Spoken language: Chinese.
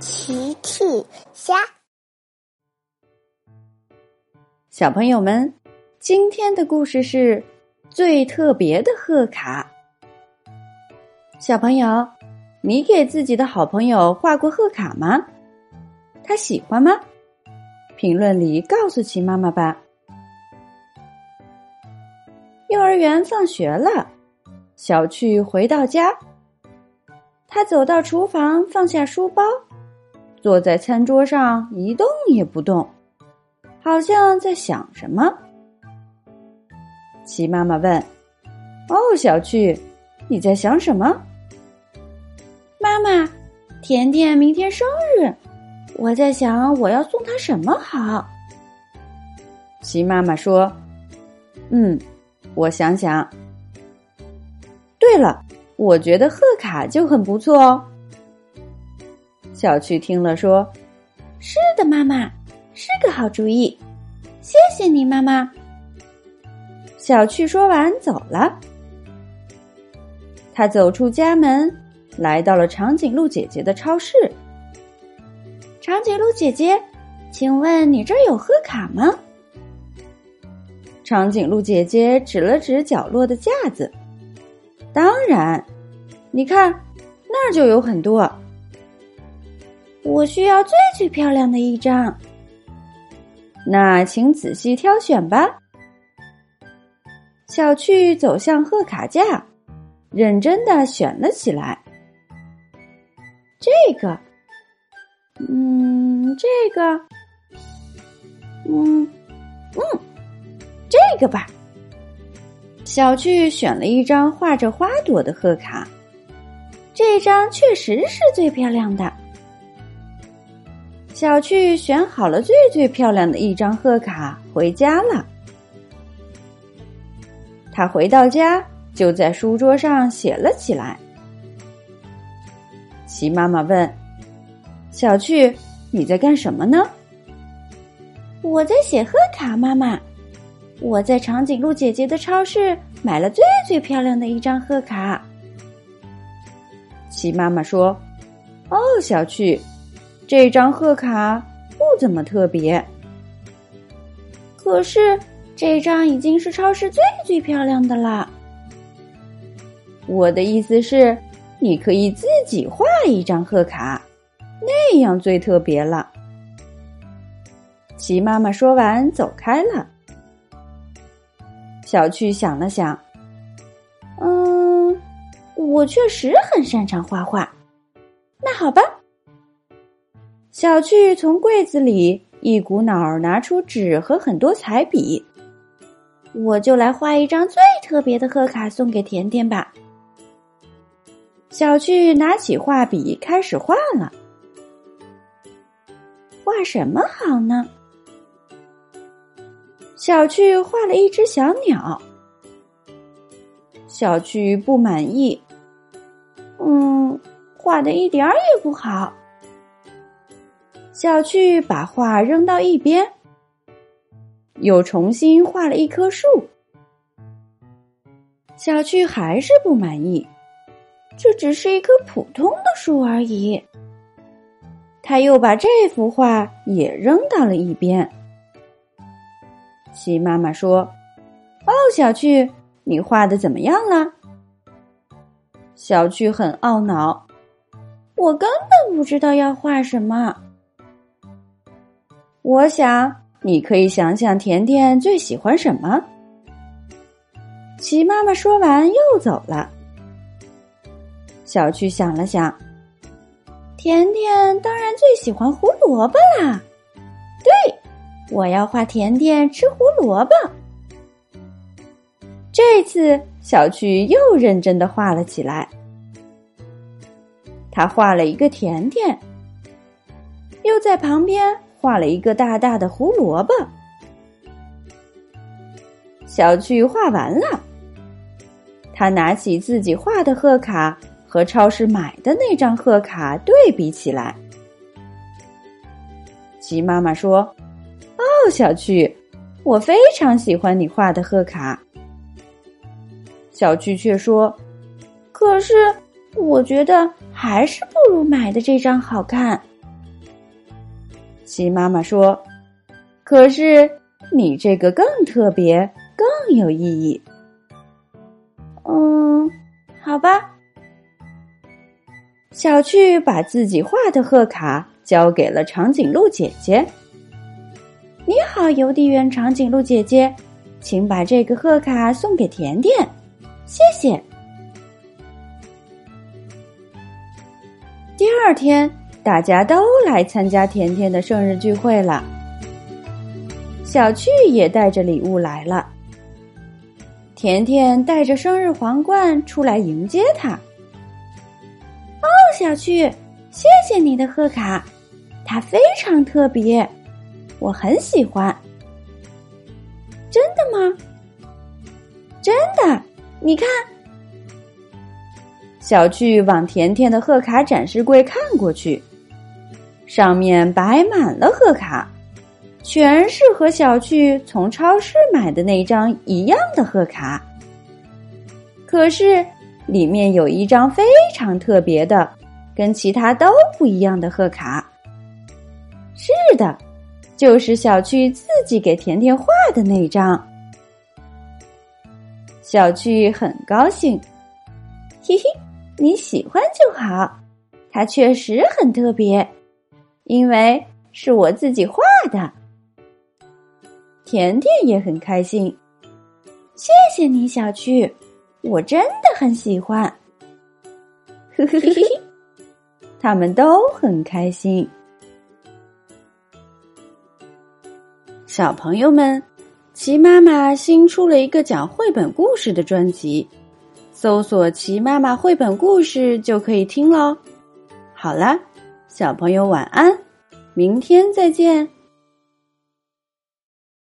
奇趣虾，小朋友们，今天的故事是最特别的贺卡。小朋友，你给自己的好朋友画过贺卡吗？他喜欢吗？评论里告诉奇妈妈吧。幼儿园放学了，小趣回到家，他走到厨房，放下书包。坐在餐桌上一动也不动，好像在想什么。齐妈妈问：“哦，小趣，你在想什么？”妈妈，甜甜明天生日，我在想我要送她什么好。齐妈妈说：“嗯，我想想。对了，我觉得贺卡就很不错哦。”小趣听了说：“是的，妈妈，是个好主意，谢谢你，妈妈。”小趣说完走了。他走出家门，来到了长颈鹿姐姐的超市。长颈鹿姐姐，请问你这儿有贺卡吗？长颈鹿姐姐指了指角落的架子：“当然，你看，那儿就有很多。”我需要最最漂亮的一张，那请仔细挑选吧。小趣走向贺卡架，认真的选了起来。这个，嗯，这个，嗯，嗯，这个吧。小趣选了一张画着花朵的贺卡，这张确实是最漂亮的。小趣选好了最最漂亮的一张贺卡，回家了。他回到家，就在书桌上写了起来。齐妈妈问：“小趣，你在干什么呢？”“我在写贺卡，妈妈。我在长颈鹿姐姐的超市买了最最漂亮的一张贺卡。”齐妈妈说：“哦，小趣。”这张贺卡不怎么特别，可是这张已经是超市最最漂亮的了。我的意思是，你可以自己画一张贺卡，那样最特别了。齐妈妈说完走开了。小趣想了想，嗯，我确实很擅长画画。那好吧。小趣从柜子里一股脑儿拿出纸和很多彩笔，我就来画一张最特别的贺卡送给甜甜吧。小趣拿起画笔开始画了，画什么好呢？小趣画了一只小鸟。小趣不满意，嗯，画的一点儿也不好。小趣把画扔到一边，又重新画了一棵树。小趣还是不满意，这只是一棵普通的树而已。他又把这幅画也扔到了一边。鸡妈妈说：“哦，小趣，你画的怎么样了？”小趣很懊恼：“我根本不知道要画什么。”我想，你可以想想甜甜最喜欢什么。齐妈妈说完又走了。小趣想了想，甜甜当然最喜欢胡萝卜啦。对，我要画甜甜吃胡萝卜。这次，小趣又认真的画了起来。他画了一个甜甜，又在旁边。画了一个大大的胡萝卜。小趣画完了，他拿起自己画的贺卡和超市买的那张贺卡对比起来。鸡妈妈说：“哦，小趣，我非常喜欢你画的贺卡。”小趣却说：“可是，我觉得还是不如买的这张好看。”鸡妈妈说：“可是你这个更特别，更有意义。”嗯，好吧。小趣把自己画的贺卡交给了长颈鹿姐姐。“你好，邮递员长颈鹿姐姐，请把这个贺卡送给甜甜，谢谢。”第二天，大家都来参加甜甜的生日聚会了。小趣也带着礼物来了。甜甜带着生日皇冠出来迎接他。哦，小趣，谢谢你的贺卡，它非常特别，我很喜欢。真的吗？真的，你看。小趣往甜甜的贺卡展示柜看过去，上面摆满了贺卡，全是和小趣从超市买的那张一样的贺卡。可是里面有一张非常特别的，跟其他都不一样的贺卡。是的，就是小趣自己给甜甜画的那张。小趣很高兴，嘿嘿。你喜欢就好，它确实很特别，因为是我自己画的。甜甜也很开心，谢谢你，小趣，我真的很喜欢。呵呵呵呵，他们都很开心。小朋友们，齐妈妈新出了一个讲绘本故事的专辑。搜索“齐妈妈绘本故事”就可以听喽。好了，小朋友晚安，明天再见。